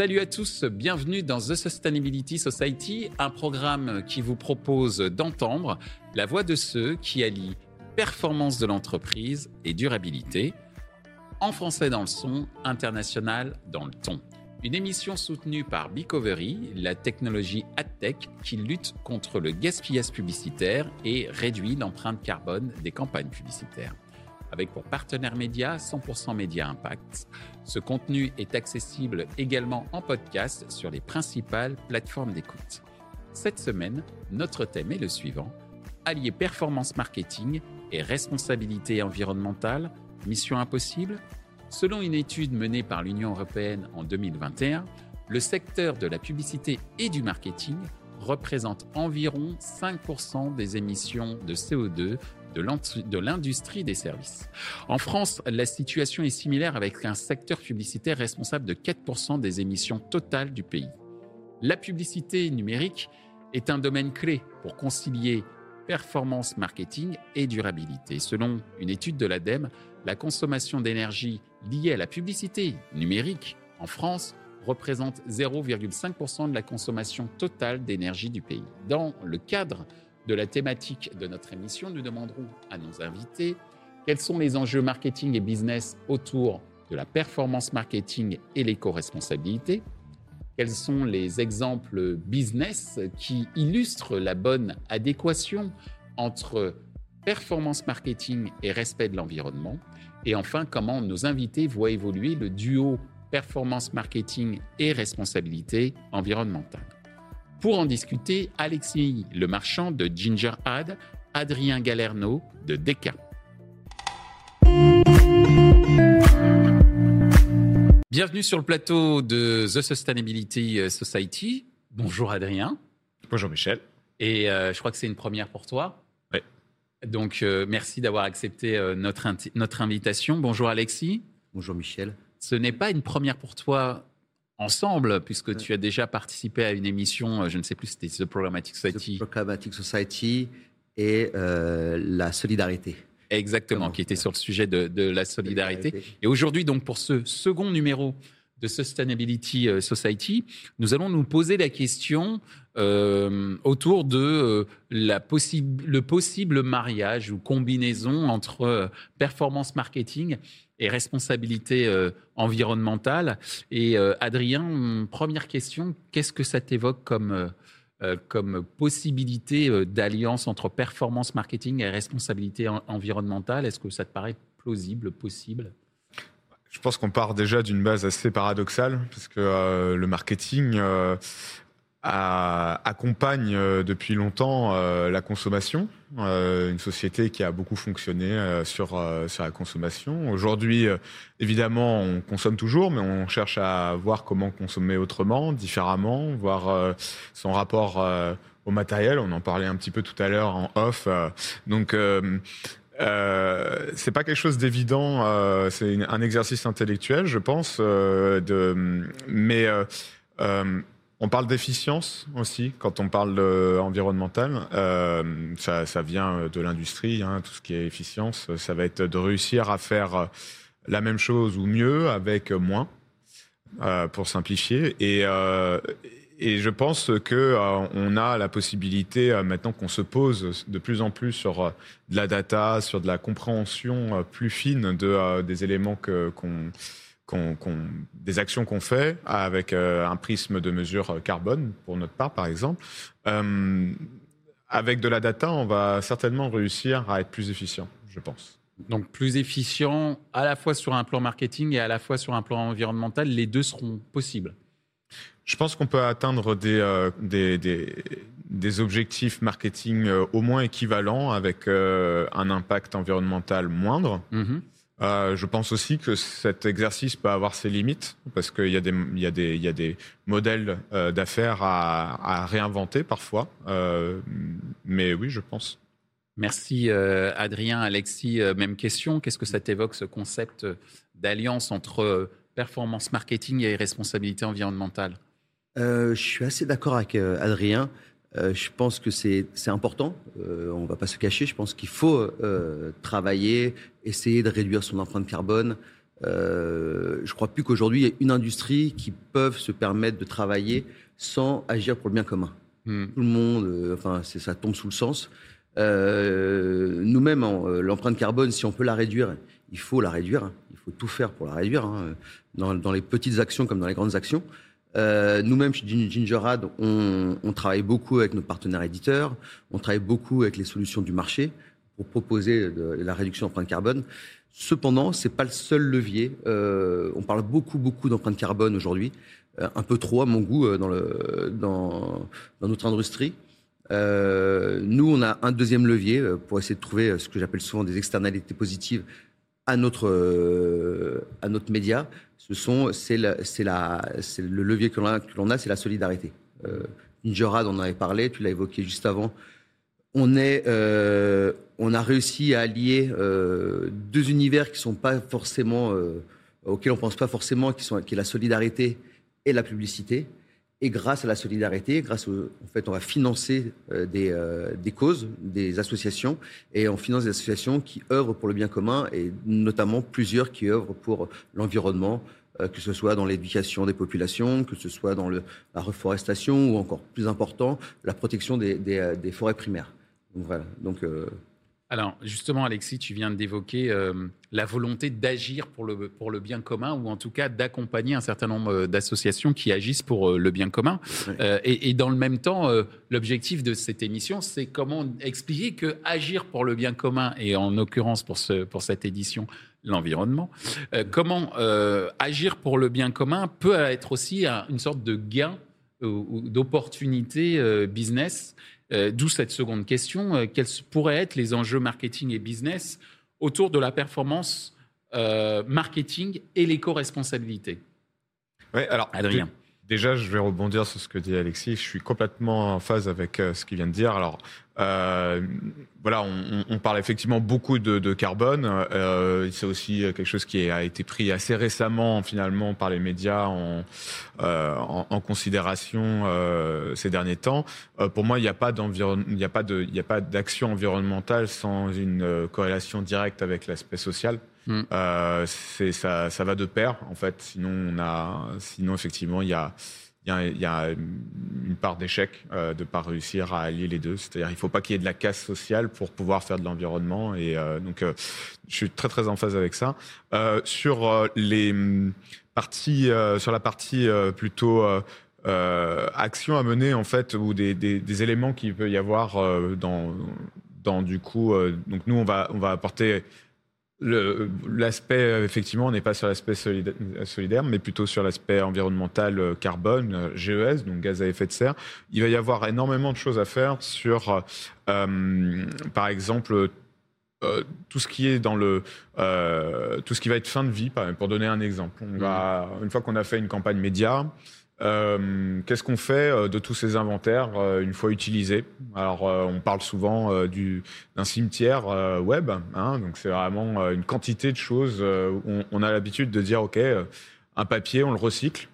Salut à tous, bienvenue dans The Sustainability Society, un programme qui vous propose d'entendre la voix de ceux qui allient performance de l'entreprise et durabilité, en français dans le son, international dans le ton. Une émission soutenue par Bicovery, la technologie AdTech qui lutte contre le gaspillage publicitaire et réduit l'empreinte carbone des campagnes publicitaires avec pour partenaire média 100% Média Impact. Ce contenu est accessible également en podcast sur les principales plateformes d'écoute. Cette semaine, notre thème est le suivant allier performance marketing et responsabilité environnementale, mission impossible Selon une étude menée par l'Union européenne en 2021, le secteur de la publicité et du marketing représente environ 5% des émissions de CO2 de l'industrie des services. En France, la situation est similaire avec un secteur publicitaire responsable de 4% des émissions totales du pays. La publicité numérique est un domaine clé pour concilier performance marketing et durabilité. Selon une étude de l'ADEME, la consommation d'énergie liée à la publicité numérique en France représente 0,5% de la consommation totale d'énergie du pays. Dans le cadre de la thématique de notre émission, nous demanderons à nos invités quels sont les enjeux marketing et business autour de la performance marketing et l'éco-responsabilité, quels sont les exemples business qui illustrent la bonne adéquation entre performance marketing et respect de l'environnement, et enfin comment nos invités voient évoluer le duo performance marketing et responsabilité environnementale? Pour en discuter, Alexis Le Marchand de Ginger Ad, Adrien Galerno de Deca. Bienvenue sur le plateau de The Sustainability Society. Bonjour Adrien. Bonjour Michel. Et euh, je crois que c'est une première pour toi. Oui. Donc euh, merci d'avoir accepté euh, notre, notre invitation. Bonjour Alexis. Bonjour Michel. Ce n'est pas une première pour toi ensemble, puisque tu as déjà participé à une émission, euh, je ne sais plus, c'était The Programmatic Society. The Programmatic Society et euh, la solidarité. Exactement, qui était sur le sujet de, la solidarité. Et aujourd'hui, donc, pour ce second numéro de Sustainability euh, Society, nous allons nous poser la question autour de la le possible mariage ou combinaison entre performance marketing responsabilité euh, environnementale. Et euh, Adrien, première question, qu'est-ce que ça t'évoque comme, euh, comme possibilité d'alliance entre performance marketing et responsabilité environnementale? Est-ce que ça te paraît plausible, possible? Je pense qu'on part déjà d'une base assez paradoxale, parce que le marketing accompagne euh, depuis longtemps euh, la consommation, euh, une société qui a beaucoup fonctionné sur, sur la consommation. Aujourd'hui, évidemment, on consomme toujours, mais on cherche à voir comment consommer autrement, différemment, voir son rapport au matériel. On en parlait un petit peu tout à l'heure en off. donc, euh, c'est pas quelque chose d'évident. Euh, c'est un exercice intellectuel, je pense. Euh, de, mais on parle d'efficience aussi quand on parle environnemental. Euh, ça, ça, vient de l'industrie, hein, tout ce qui est efficience. Ça va être de réussir à faire la même chose ou mieux avec moins, euh, pour simplifier. Et, euh, et je pense que euh, on a la possibilité euh, maintenant qu'on se pose de plus en plus sur de la data, sur de la compréhension plus fine de des éléments que qu'on des actions qu'on fait avec euh, un prisme de mesure carbone, pour notre part, par exemple. Euh, avec de la data, on va certainement réussir à être plus efficient, je pense. Donc plus efficient à la fois sur un plan marketing et à la fois sur un plan environnemental, les deux seront possibles. Je pense qu'on peut atteindre des, euh, des, des, objectifs marketing au moins équivalents avec un impact environnemental moindre. Mm-hmm. Euh, je pense aussi que cet exercice peut avoir ses limites parce qu'il y, a des, y, y a modèles euh, d'affaires à, à, réinventer parfois. Euh, mais oui, je pense. Merci euh, Adrien, Alexis. Euh, même question. Qu'est-ce que ça t'évoque ce concept d'alliance entre performance marketing et responsabilité environnementale? Je suis assez d'accord avec Adrien. Euh, je pense que c'est important, euh, on ne va pas se cacher, je pense qu'il faut euh, travailler, essayer de réduire son empreinte carbone je crois plus qu'aujourd'hui, il y a une industrie qui peut se permettre de travailler sans agir pour le bien commun. Hmm. Tout le monde, enfin, ça tombe sous le sens. Nous-mêmes, l'empreinte carbone, si on peut la réduire, il faut la réduire. Hein. Il faut tout faire pour la réduire, hein, dans, dans, les petites actions comme dans les grandes actions. Euh, Nous-mêmes, chez Gingerad, on, travaille beaucoup avec nos partenaires éditeurs, on travaille beaucoup avec les solutions du marché pour proposer la réduction d'empreinte carbone. Cependant, c'est pas le seul levier. Euh, on parle beaucoup, beaucoup d'empreinte carbone aujourd'hui, euh, un peu trop à mon goût dans, notre industrie. Nous, on a un deuxième levier pour essayer de trouver ce que j'appelle souvent des externalités positives à notre média ce sont, c'est, le levier que l'on a, que a c'est la solidarité. Euh, on en avait parlé, tu l'as évoqué juste avant. On, est, euh, on a réussi à allier euh, deux univers qui sont pas forcément, euh, auxquels on pense pas forcément, qui sont qui est la solidarité et la publicité. Et grâce à la solidarité, grâce au, en fait, on va financer des, des, causes, des associations, et on finance des associations qui œuvrent pour le bien commun, et notamment plusieurs qui œuvrent pour l'environnement, que ce soit dans l'éducation des populations, que ce soit dans la reforestation, ou encore plus important, la protection des, des forêts primaires. Donc voilà. Donc alors, justement, Alexis, tu viens d'évoquer euh, la volonté d'agir pour le, pour le bien commun, ou en tout cas d'accompagner un certain nombre euh, d'associations qui agissent pour euh, le bien commun. et, dans le même temps, l'objectif de cette émission, c'est comment expliquer que agir pour le bien commun, et en l'occurrence pour, ce, pour cette édition, l'environnement, comment agir pour le bien commun peut être aussi une sorte de gain ou d'opportunité business euh, d'où cette seconde question. Euh, quels pourraient être les enjeux marketing et business autour de la performance euh, marketing et l'éco-responsabilité? Alors, Adrien. Déjà, je vais rebondir sur ce que dit Alexis. Je suis complètement en phase avec ce qu'il vient de dire. Alors, euh, voilà, on, parle effectivement beaucoup de, carbone. Euh, c'est aussi quelque chose qui a été pris assez récemment, finalement, par les médias en, euh, considération euh, ces derniers temps. Euh, pour moi, il n'y a pas d'action environnementale sans une euh, corrélation directe avec l'aspect social. Mm. c'est ça, ça va de pair, en fait. Sinon, on a, sinon effectivement, il y a il y, a, une part d'échec euh, de ne pas réussir à allier les deux. C'est-à-dire qu'il ne faut pas qu'il y ait de la casse sociale pour pouvoir faire de l'environnement. Et euh, donc, euh, je suis très très en phase avec ça. sur les mm, parties, sur la partie plutôt action à mener en fait, ou des, des éléments qu'il peut y avoir dans, dans du coup. donc nous, on va on va apporter L'aspect, effectivement, on n'est pas sur l'aspect solidaire, mais plutôt sur l'aspect environnemental euh, carbone, euh, GES, donc gaz à effet de serre. Il va y avoir énormément de choses à faire sur, euh, par exemple, euh, tout ce qui est dans le euh, tout ce qui va être fin de vie, pour donner un exemple. On va, une fois qu'on a fait une campagne média, euh, Qu'est-ce qu'on fait euh, de tous ces inventaires euh, une fois utilisés? Alors, on parle souvent d'un cimetière web, hein, donc c'est vraiment une quantité de choses. On, on, a l'habitude de dire, ok, un papier, on le recycle.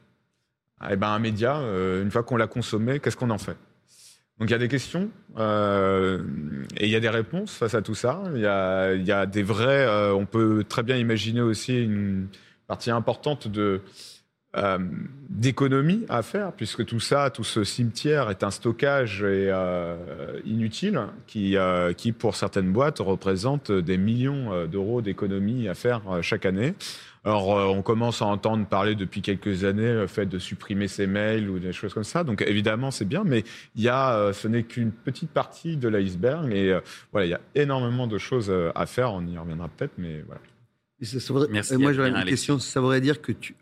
Eh ben un média, une fois qu'on l'a consommé, qu'est-ce qu'on en fait? Donc il y a des questions et il y a des réponses face à tout ça. Il y a, des vrais. On peut très bien imaginer aussi une partie importante de euh, d'économie à faire, puisque tout ça, tout ce cimetière est un stockage et, euh, inutile qui, euh, qui, pour certaines boîtes, représente des millions d'euros d'économie à faire chaque année. Alors, on commence à entendre parler depuis quelques années le fait de supprimer ses mails ou des choses comme ça. Donc, évidemment, c'est bien, mais il y a, ce n'est qu'une petite partie de l'iceberg. Et voilà, il y a énormément de choses à faire. On y reviendra peut-être, mais voilà. Ça, ça voudrait, Merci, moi, j'aurais une question. Ça voudrait dire que tu,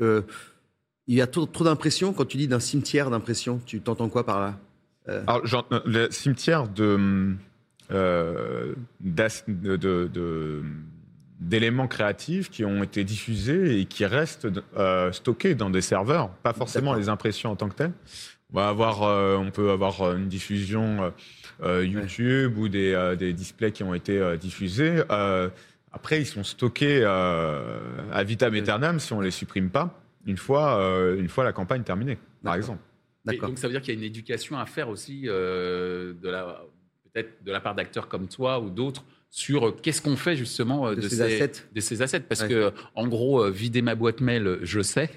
il y a trop, trop d'impressions. Quand tu dis d'un cimetière d'impressions, tu t'entends quoi par là euh... Alors, genre, le cimetière de, euh, de, d'éléments créatifs qui ont été diffusés et qui restent euh, stockés dans des serveurs, pas forcément les impressions en tant que telles. On va avoir, euh, on peut avoir une diffusion euh, YouTube ouais. ou des, euh, des, displays qui ont été diffusés. après, ils sont stockés à vitam aeternam si on les supprime pas une fois, euh, une fois la campagne terminée, par exemple. donc ça veut dire qu'il y a une éducation à faire aussi, euh, de la, peut-être de la part d'acteurs comme toi ou d'autres, sur qu'est-ce qu'on fait justement de, ces, assets. de ces assets. Parce que, en gros, vider ma boîte mail, je sais.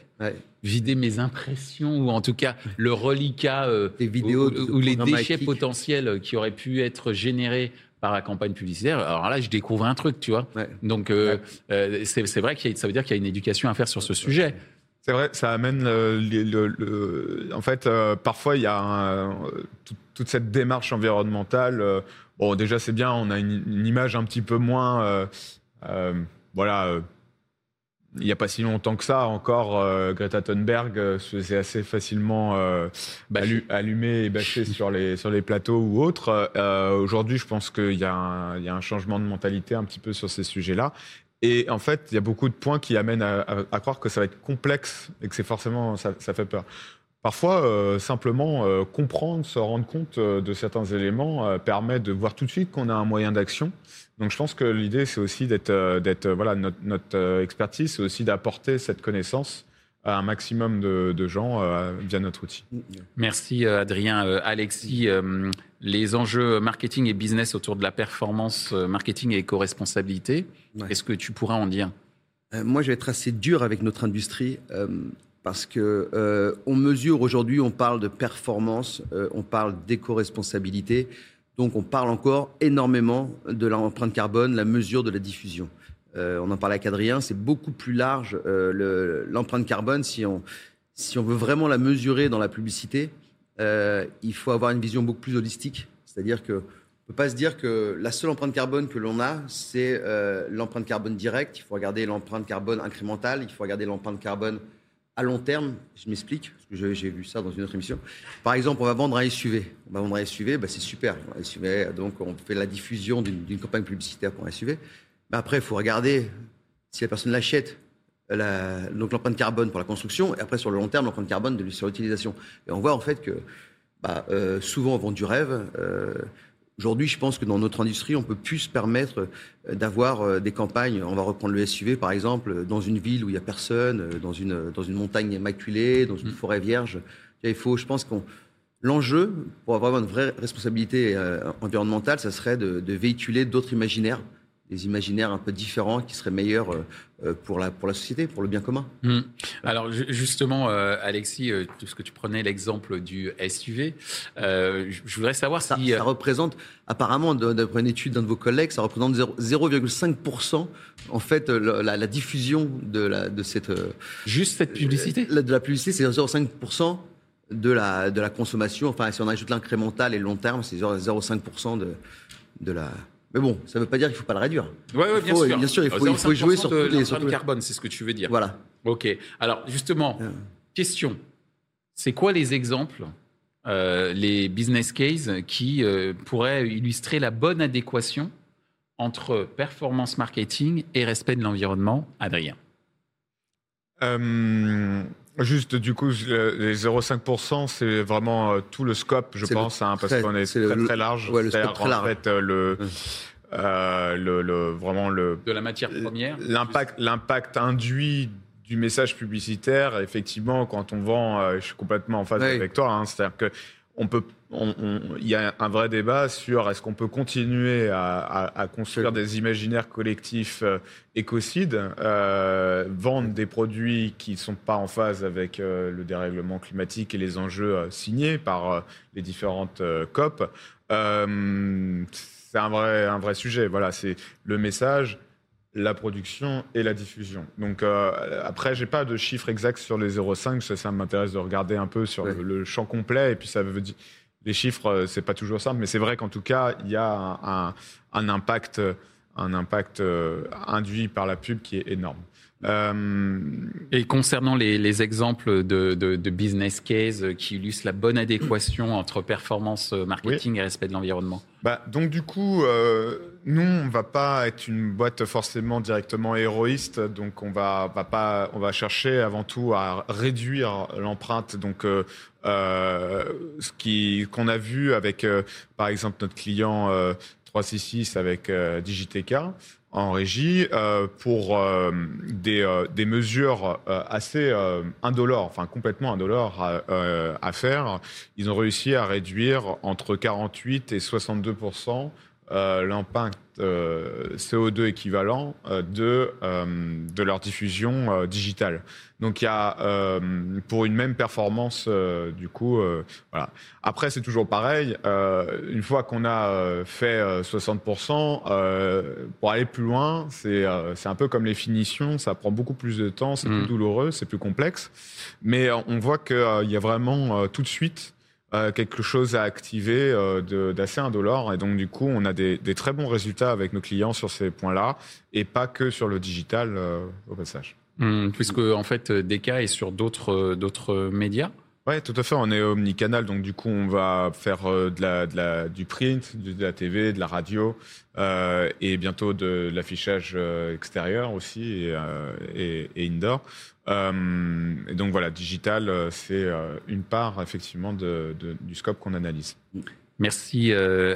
Vider mes impressions, ou en tout cas le reliquat vidéos ou, les déchets potentiels qui auraient pu être générés par la campagne publicitaire. Alors là, je découvre un truc, tu vois. Donc, c'est vrai que ça veut dire qu'il y a une éducation à faire sur ce sujet. C'est vrai, ça amène le, en fait, euh, parfois il y a toute cette démarche environnementale. Euh, bon, déjà c'est bien, on a une, image un petit peu moins, euh, voilà. il n'y a pas si longtemps que ça encore, Greta Thunberg se faisait assez facilement allumer et bâcher sur les, sur les plateaux ou autres. Aujourd'hui, je pense qu'il y, y, a un changement de mentalité un petit peu sur ces sujets-là. Et en fait, il y a beaucoup de points qui amènent à, croire que ça va être complexe et que c'est forcément ça, fait peur. Parfois, euh, simplement euh, comprendre, se rendre compte euh, de certains éléments permet de voir tout de suite qu'on a un moyen d'action. Donc, je pense que l'idée, c'est aussi d'être, voilà, notre expertise, c'est aussi d'apporter cette connaissance à un maximum de, gens via notre outil. Merci Adrien. Alexis, les enjeux marketing et business autour de la performance marketing et éco-responsabilité, est-ce que tu pourras en dire? Moi, je vais être assez dur avec notre industrie parce que euh, on mesure aujourd'hui, on parle de performance, euh, on parle d'éco-responsabilité, donc on parle encore énormément de l'empreinte carbone, la mesure de la diffusion. Euh, on en parlait avec Adrien, c'est beaucoup plus large l'empreinte carbone si on veut vraiment la mesurer dans la publicité, il faut avoir une vision beaucoup plus holistique, c'est-à-dire que on peut pas se dire que la seule empreinte carbone que l'on a, c'est l'empreinte carbone directe. Il faut regarder l'empreinte carbone incrémentale. Il faut regarder l'empreinte carbone à long terme, je m'explique, parce que j'ai vu ça dans une autre émission. Par exemple, on va vendre un SUV. On va vendre un SUV, bah c'est super. Donc on fait la diffusion d'une campagne publicitaire pour un SUV. Mais après, il faut regarder si la personne l'achète, donc l'empreinte carbone pour la construction, et après sur le long terme, l'empreinte carbone de, sur l'utilisation. Et on voit en fait que bah, euh, souvent on vend du rêve. Euh, Aujourd'hui, je pense que dans notre industrie, on peut plus se permettre euh, d'avoir des campagnes. On va reprendre le SUV, par exemple, dans une ville où il y a personne, dans une, dans une montagne immaculée, dans une mm. forêt vierge. Il faut, je pense qu'on l'enjeu pour avoir une vraie responsabilité environnementale, ça serait de, de véhiculer d'autres imaginaires des imaginaires un peu différents qui seraient meilleurs euh, euh, pour la, pour la société, pour le bien commun. Hmm. Alors justement, euh, Alexis, ce que tu prenais l'exemple du SUV, je voudrais savoir ça, si... Ça représente, apparemment, d'après une étude d'un de vos collègues, ça représente 0,5% en fait la, diffusion de, la, de cette... Juste cette publicité? De la publicité, c'est 0,5% de la, de la consommation. Enfin, si on ajoute l'incrémental et le long terme, c'est 0,5% de, de la mais bon, ça ne veut pas dire qu'il ne faut pas le réduire. Oui, ouais, bien, sûr. bien sûr. il faut, il faut jouer sur les sur carbone, c'est ce que tu veux dire. Voilà. Ok. Alors justement, question. C'est quoi les exemples, euh, les business cases qui euh, pourraient illustrer la bonne adéquation entre performance marketing et respect de l'environnement, Adrien? Euh, Juste, du coup, les 0,5%, c'est vraiment euh, tout le scope, je pense, hein, parce qu'on est, très, très large. Ouais, le scope très large. En fait, euh, le, euh, le, le, vraiment le... De la matière première L'impact, l'impact induit du message publicitaire, effectivement, quand on vend, je suis complètement en phase avec toi, hein, c'est-à-dire que on peut, il y a un vrai débat sur est-ce qu'on peut continuer à, construire des imaginaires collectifs euh, écocides, euh, vendre des produits qui ne sont pas en phase avec euh, le dérèglement climatique et les enjeux signés par les différentes COP. c'est un vrai, un vrai sujet. Voilà, c'est le message la production et la diffusion. Donc euh, après, j'ai pas de chiffre exact sur les 0,5. Ça, ça m'intéresse de regarder un peu sur le, champ complet. Et puis ça veut dire les chiffres, euh, c'est pas toujours simple, mais c'est vrai qu'en tout cas, il y a un, impact, un impact euh, induit par la pub qui est énorme. Euh, et concernant les, exemples de, business case qui illustrent la bonne adéquation entre performance marketing et respect de l'environnement bah, Donc du coup, euh, nous, on va pas être une boîte forcément directement héroïste, donc on va, va pas, on va chercher avant tout à réduire l'empreinte. Donc euh, ce qui qu'on a vu avec, par exemple, notre client 366 avec Digiteka en régie euh, pour euh, des, euh, des, mesures assez indolores, enfin complètement indolores à, faire. Ils ont réussi à réduire entre 48 et 62 l'impact CO2 équivalent de, de leur diffusion digitale. Donc il y a pour une même performance du coup voilà. Après c'est toujours pareil. une fois qu'on a fait 60%, pour aller plus loin, c'est c'est un peu comme les finitions. Ça prend beaucoup plus de temps, c'est plus mmh. douloureux, c'est plus complexe. Mais on voit qu'il y a vraiment tout de suite euh, quelque chose à activer euh, d'assez indolore. Et donc, du coup, on a des, très bons résultats avec nos clients sur ces points-là et pas que sur le digital euh, au passage. Mmh, puisque, en fait, DK est sur d'autres médias oui, tout à fait. On est omnicanal, donc du coup, on va faire la, du print, de la TV, de la radio et bientôt de l'affichage extérieur aussi et, indoor. Euh, et donc voilà, digital, euh, c'est euh, une part effectivement du scope qu'on analyse. Merci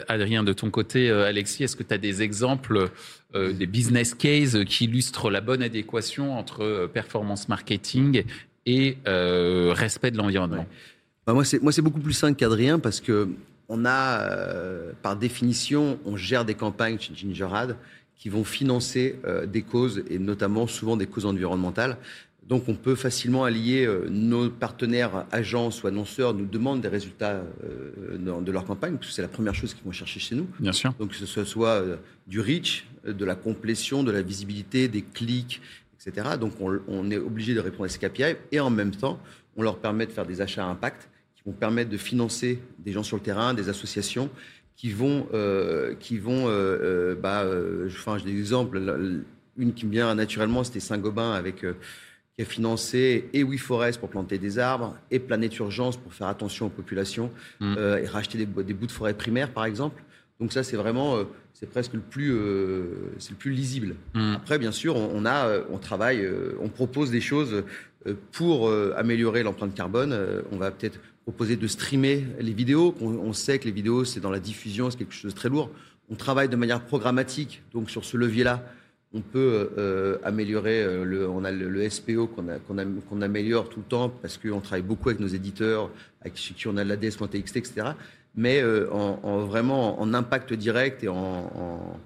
Adrien. De ton côté, Alexis, est-ce que tu as des exemples, des business cases qui illustrent la bonne adéquation entre performance marketing et respect de l'environnement bah, Moi, c'est beaucoup plus simple qu'Adrien parce que on a, par définition, on gère des campagnes chez Gingerad qui vont financer des causes et notamment souvent des causes environnementales. Donc on peut facilement allier euh, nos partenaires agences ou annonceurs nous demandent des résultats euh, de leur campagne, parce que c'est la première chose qu'ils vont chercher chez nous. Bien sûr. Donc que ce soit euh, du reach, de la complétion, de la visibilité, des clics, etc. Donc on, est obligé de répondre à ces KPI et en même temps, on leur permet de faire des achats à impact qui vont permettre de financer des gens sur le terrain, des associations qui vont, qui vont, bah, enfin, j'ai des exemples. Une qui me vient naturellement, c'était Saint-Gobain avec qui a financé et WeForest pour planter des arbres, et Planète Urgence pour faire attention aux populations, mm. euh, et racheter des, bouts de forêt primaire, par exemple. Donc ça, c'est vraiment, euh, c'est presque le plus, euh, c'est le plus lisible. Mm. Après, bien sûr, on, a, on travaille, on propose des choses pour améliorer l'empreinte carbone. on va peut-être proposer de streamer les vidéos. On, sait que les vidéos, c'est dans la diffusion, c'est quelque chose de très lourd. On travaille de manière programmatique, donc sur ce levier-là on peut euh, améliorer, euh, le, on a le, SPO qu'on améliore tout le temps parce qu'on travaille beaucoup avec nos éditeurs, avec qui on a l'ADS.txt, etc. Mais euh, en, vraiment en impact direct et en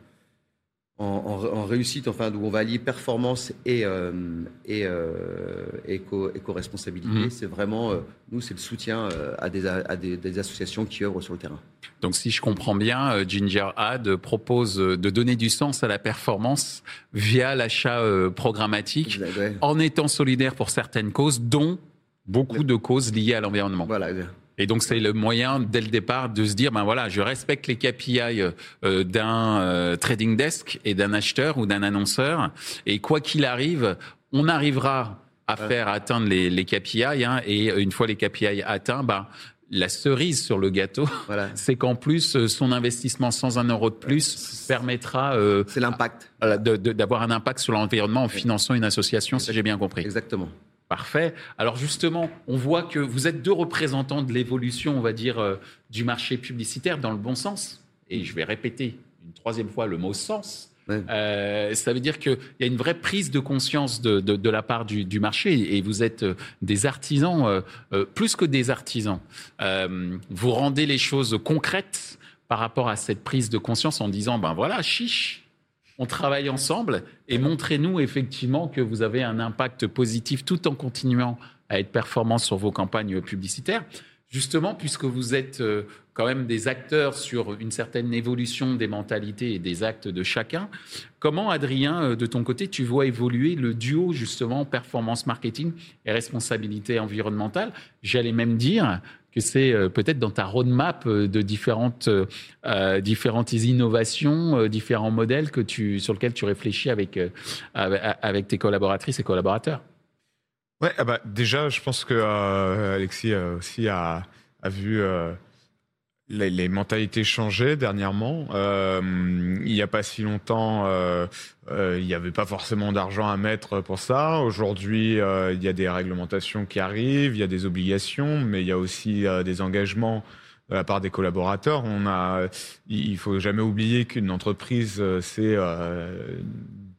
en, réussite, enfin, où on va allier performance et, euh, et, euh, éco-responsabilité. Mhm. C'est vraiment, nous, c'est le soutien à, des, à des, associations qui œuvrent sur le terrain. Donc, si je comprends bien, Ginger Ad propose de donner du sens à la performance via l'achat programmatique, en étant solidaire pour certaines causes, dont beaucoup de causes liées à l'environnement. Voilà. Et donc c'est le moyen dès le départ de se dire ben voilà, je respecte les KPI euh, d'un euh, trading desk et d'un acheteur ou d'un annonceur et quoi qu'il arrive, on arrivera à faire atteindre les, les KPI hein, et une fois les KPI atteints, ben la cerise sur le gâteau, voilà. c'est qu'en plus, euh, son investissement sans un euro de plus permettra c'est l'impact. d'avoir un impact sur l'environnement en finançant une association, si j'ai bien compris. Exactement. Parfait. Alors justement, on voit que vous êtes deux représentants de l'évolution, on va dire, euh, du marché publicitaire dans le bon sens. Et je vais répéter une troisième fois le mot sens. Euh, ça veut dire qu'il y a une vraie prise de conscience de, la part du, marché et vous êtes euh, des artisans, plus que des artisans. vous rendez les choses concrètes par rapport à cette prise de conscience en disant, ben voilà, chiche, on travaille ensemble et montrez-nous effectivement que vous avez un impact positif tout en continuant à être performant sur vos campagnes publicitaires. Justement, puisque vous êtes euh, quand même des acteurs sur une certaine évolution des mentalités et des actes de chacun, comment, Adrien, euh, de ton côté, tu vois évoluer le duo, justement, performance marketing et responsabilité environnementale? J'allais même dire que c'est euh, peut-être dans ta roadmap de différentes, différentes innovations, différents modèles que tu, sur lesquels tu réfléchis avec, avec tes collaboratrices et collaborateurs. Ah bah, déjà, je pense que Alexis aussi a, vu les, mentalités changeaient dernièrement. Euh, il n'y a pas si longtemps, euh, euh, il n'y avait pas forcément d'argent à mettre pour ça. Aujourd'hui, il y a des réglementations qui arrivent, il y a des obligations, mais il y a aussi des engagements de la part des collaborateurs. On a, il faut jamais oublier qu'une entreprise, c'est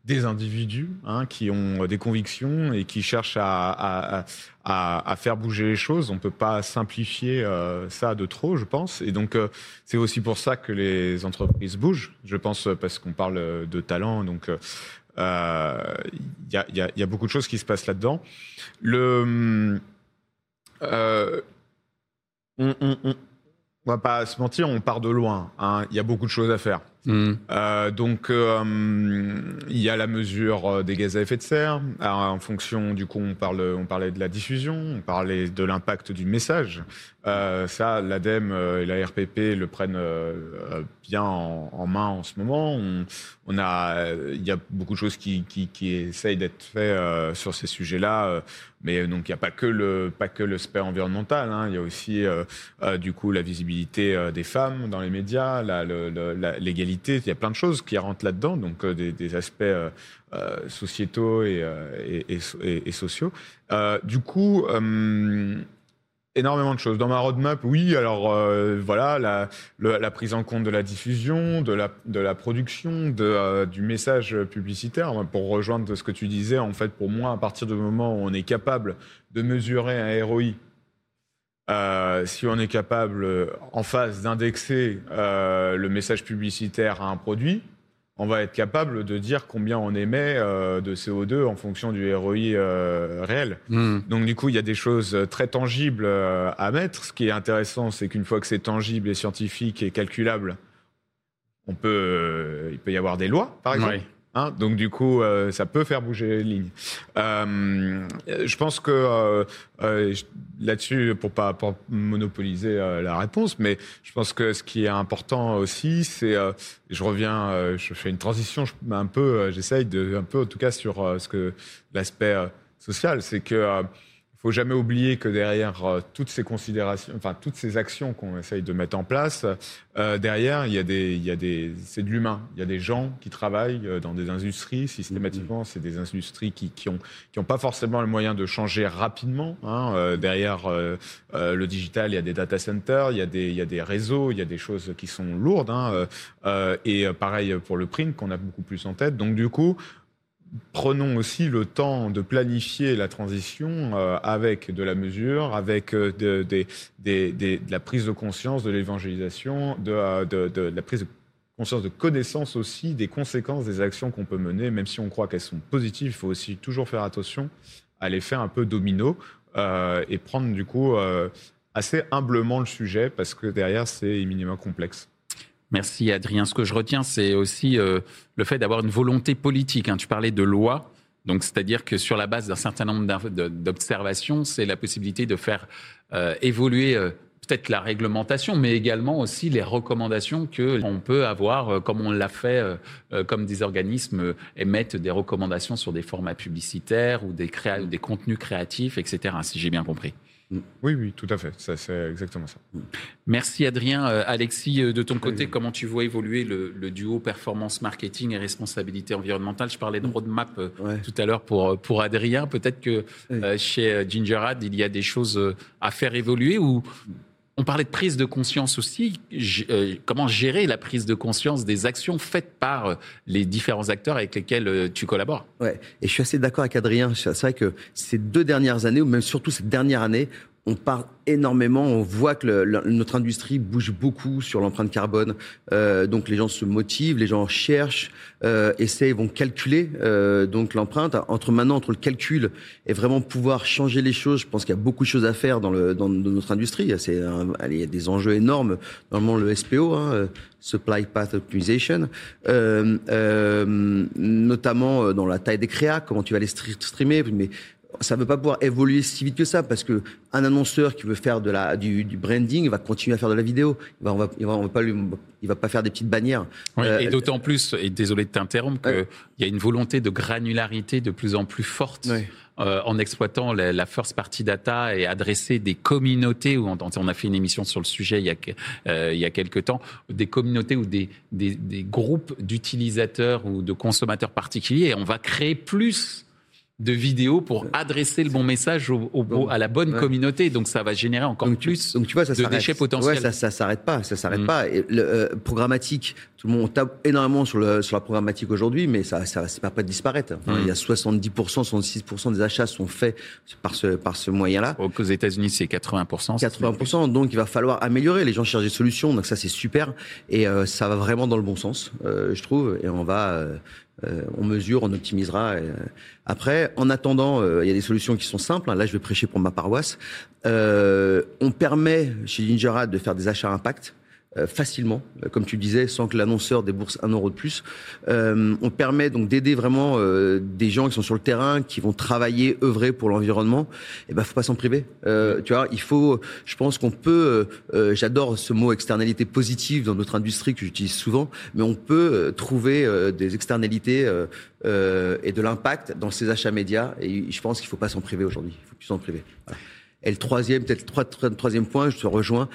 des individus hein, qui ont des convictions et qui cherchent à, faire bouger les choses. On ne peut pas simplifier euh, ça de trop, je pense. Et donc, euh, c'est aussi pour ça que les entreprises bougent, je pense, parce qu'on parle de talent. Donc, il y, a, beaucoup de choses qui se passent là-dedans. On, on, va pas se mentir, on part de loin. Hein. Il y a beaucoup de choses à faire. Mm. Euh, donc, euh, il y a la mesure euh, des gaz à effet de serre. en fonction, du coup, on, parle, on parlait de la diffusion, on parlait de l'impact du message. Ça, l'ADEME et la RPP le prennent bien en, main en ce moment. On, a, il y a beaucoup de choses qui, qui, essayent d'être faites sur ces sujets-là. mais donc, il n'y a pas que le, pas que le spect environnemental. Hein. Il y a aussi, du coup, la visibilité des femmes dans les médias, l'égalité il y a plein de choses qui rentrent là-dedans, donc euh, des, aspects euh, euh, sociétaux et, et, sociaux. du coup, énormément de choses. Dans ma roadmap, oui, alors voilà, la, prise en compte de la diffusion, de la, production, de, du message publicitaire. Pour rejoindre ce que tu disais, en fait, pour moi, à partir du moment où on est capable de mesurer un ROI euh, si on est capable, en phase, d'indexer euh, le message publicitaire à un produit, on va être capable de dire combien on émet euh, de CO2 en fonction du ROI réel. Hmm. Donc du coup, il y a des choses très tangibles à mettre. Ce qui est intéressant, c'est qu'une fois que c'est tangible et scientifique et calculable, on peut, il peut y avoir des lois, par exemple. Hein, donc du coup, euh, ça peut faire bouger les lignes. Euh, je pense que euh, là-dessus, pour pas monopoliser la réponse, mais je pense que ce qui est important aussi, c'est, je reviens, je fais une transition un peu, j'essaye de, un peu en tout cas sur ce que l'aspect social, c'est que faut jamais oublier que derrière euh, toutes ces considérations, enfin toutes ces actions qu'on essaye de mettre en place, euh, derrière il y a des, il y a des, c'est de l'humain. Il y a des gens qui travaillent euh, dans des industries. Systématiquement, c'est des industries qui, qui ont, qui ont pas forcément le moyen de changer rapidement. Hein. derrière le digital, il y a des data centers, il y a des, il y a des réseaux, il y a des choses qui sont lourdes. Hein. et pareil pour le print qu'on a beaucoup plus en tête. Donc du coup, prenons aussi le temps de planifier la transition euh, avec de la mesure, avec euh, de, la prise de conscience, de l'évangélisation, euh, de, la prise de conscience de connaissance aussi des conséquences des actions qu'on peut mener, même si on croit qu'elles sont positives, il faut aussi toujours faire attention à faire un peu domino et prendre du coup assez humblement le sujet parce que derrière c'est éminemment complexe. Merci Adrien. Ce que je retiens, c'est aussi euh, le fait d'avoir une volonté politique. Hein. Tu parlais de loi. Donc, c'est-à-dire que sur la base d'un certain nombre d'observations, c'est la possibilité de faire euh, évoluer euh, peut-être la réglementation, mais également aussi les recommandations que on peut avoir, comme on l'a fait, comme des organismes émettent des recommandations sur des formats publicitaires ou des, des contenus créatifs, etc. Si j'ai bien compris. Oui, oui, tout à fait. C'est exactement ça. Merci Adrien. Euh, Alexis, euh, de ton côté, comment tu vois évoluer le, duo performance marketing et responsabilité environnementale? Je parlais de roadmap euh, tout à l'heure pour, pour Adrien. Peut-être que chez Gingerad, il y a des choses à faire évoluer ou on parlait de prise de conscience aussi. comment gérer la prise de conscience des actions faites par les différents acteurs avec lesquels tu collabores? Ouais, et je suis assez d'accord avec Adrien. C'est vrai que ces deux dernières années, ou même surtout cette dernière année, on parle énormément, on voit que notre industrie bouge beaucoup sur l'empreinte carbone. Euh, donc les gens se motivent, les gens cherchent, euh, essayent, vont calculer euh, donc l'empreinte. Entre maintenant, entre le calcul et vraiment pouvoir changer les choses, je pense qu'il y a beaucoup de choses à faire dans, le, dans, notre industrie. Il y a des enjeux énormes dans le SPO, hein, Supply Path Optimization, euh, euh, notamment dans la taille des créas, comment tu vas les streamer, mais ça ne veut pas pouvoir évoluer si vite que ça parce que un annonceur qui veut faire de la, du, branding va continuer à faire de la vidéo. Il va, on va, va, pas lui, il va pas faire des petites bannières. Euh, et d'autant plus, et désolé de t'interrompre, qu'il y a une volonté de granularité de plus en plus forte. Euh, en exploitant la, first party data et adresser des communautés, où on, on, a fait une émission sur le sujet il y a, euh, il y a quelques temps, des communautés ou des, des, des groupes d'utilisateurs ou de consommateurs particuliers, et on va créer plus de vidéos pour adresser le bon message au, au- à la bonne Ouais. communauté. Donc ça va générer encore Donc, plus donc tu vois, ça de déchets potentiels. Ouais, ça, ça s'arrête pas, ça s'arrête Mm. pas. Et le, euh, programmatique, tout le monde on tape énormément sur, le, sur la programmatique aujourd'hui, mais ça, ça, va pas de disparaître. Enfin, Mm. Il y a 70%, 66% des achats sont faits par ce, par ce moyen-là. Aux États-Unis, c'est 80%. c'est 80%, donc il va falloir améliorer. Les gens cherchent des solutions, donc ça c'est super. Et euh, ça va vraiment dans le bon sens, euh, je trouve. Et on va, euh, on mesure, on optimisera. Euh, Après, en attendant, euh, il y a des solutions qui sont simples. hein. Là, je vais prêcher pour ma paroisse. Euh, on permet chez Gingerad de faire des achats impact. Euh, facilement, euh, comme tu disais, sans que l'annonceur débourse un euro de plus. Euh, on permet donc d'aider vraiment euh, des gens qui sont sur le terrain, qui vont travailler, œuvrer pour l'environnement. Et ben, faut pas s'en priver. Euh, tu vois, il faut. Je pense qu'on peut. euh, J'adore ce mot externalité positive dans notre industrie que j'utilise souvent, mais on peut trouver des externalités et de l'impact dans ces achats médias. Et je pense qu'il faut pas s'en priver aujourd'hui. Il faut plus s'en priver. Voilà. Et le troisième, peut-être le trois- trois- troisième point, je te rejoins.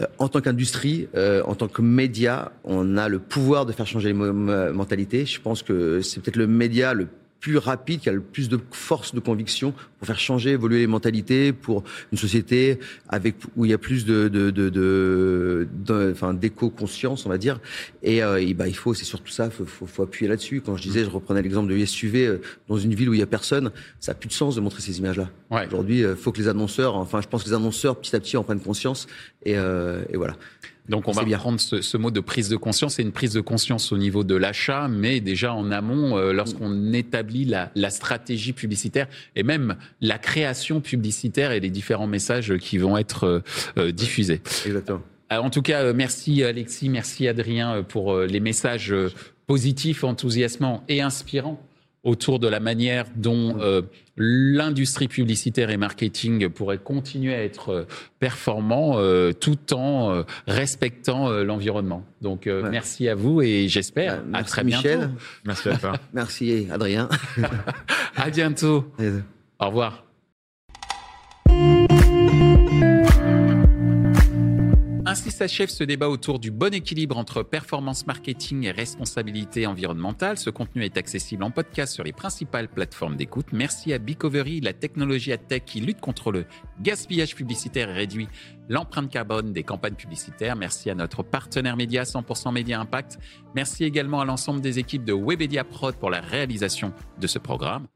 Euh, en tant qu'industrie, euh, en tant que média, on a le pouvoir de faire changer les mentalités. Je pense que c'est peut-être le média le plus rapide, qui a le plus de force de conviction pour faire changer, évoluer les mentalités, pour une société avec où il y a plus de, de, de, de, de- enfin, d'éco-conscience, on va dire. Et, euh, et bah, il faut, c'est surtout ça, faut, faut, faut appuyer là-dessus. Quand je disais, je reprenais l'exemple de SUV euh, dans une ville où il y a personne, ça a plus de sens de montrer ces images-là. Ouais. Aujourd'hui, il faut que les annonceurs, enfin, je pense que les annonceurs, petit à petit, en prennent conscience. Et, euh, et voilà. Donc on va bien. prendre ce, ce mot de prise de conscience. C'est une prise de conscience au niveau de l'achat, mais déjà en amont, euh, lorsqu'on établit la, la stratégie publicitaire et même la création publicitaire et les différents messages qui vont être euh, euh, diffusés. Exactement. Euh, En tout cas, euh, merci Alexis, merci Adrien euh, pour les messages positifs, enthousiasmants et inspirants autour de la manière dont euh, l'industrie publicitaire et marketing pourrait continuer à être euh, performant euh, tout en euh, respectant euh, l'environnement. Donc euh, Ouais. merci à vous et j'espère à merci très Michel. bientôt. Merci à toi. Merci Adrien. À bientôt. Au revoir. S'achève ce débat autour du bon équilibre entre performance marketing et responsabilité environnementale. Ce contenu est accessible en podcast sur les principales plateformes d'écoute. Merci à Bicovery, la technologie à tech qui lutte contre le gaspillage publicitaire et réduit l'empreinte carbone des campagnes publicitaires. Merci à notre partenaire média 100% Média Impact. Merci également à l'ensemble des équipes de Webedia Prod pour la réalisation de ce programme.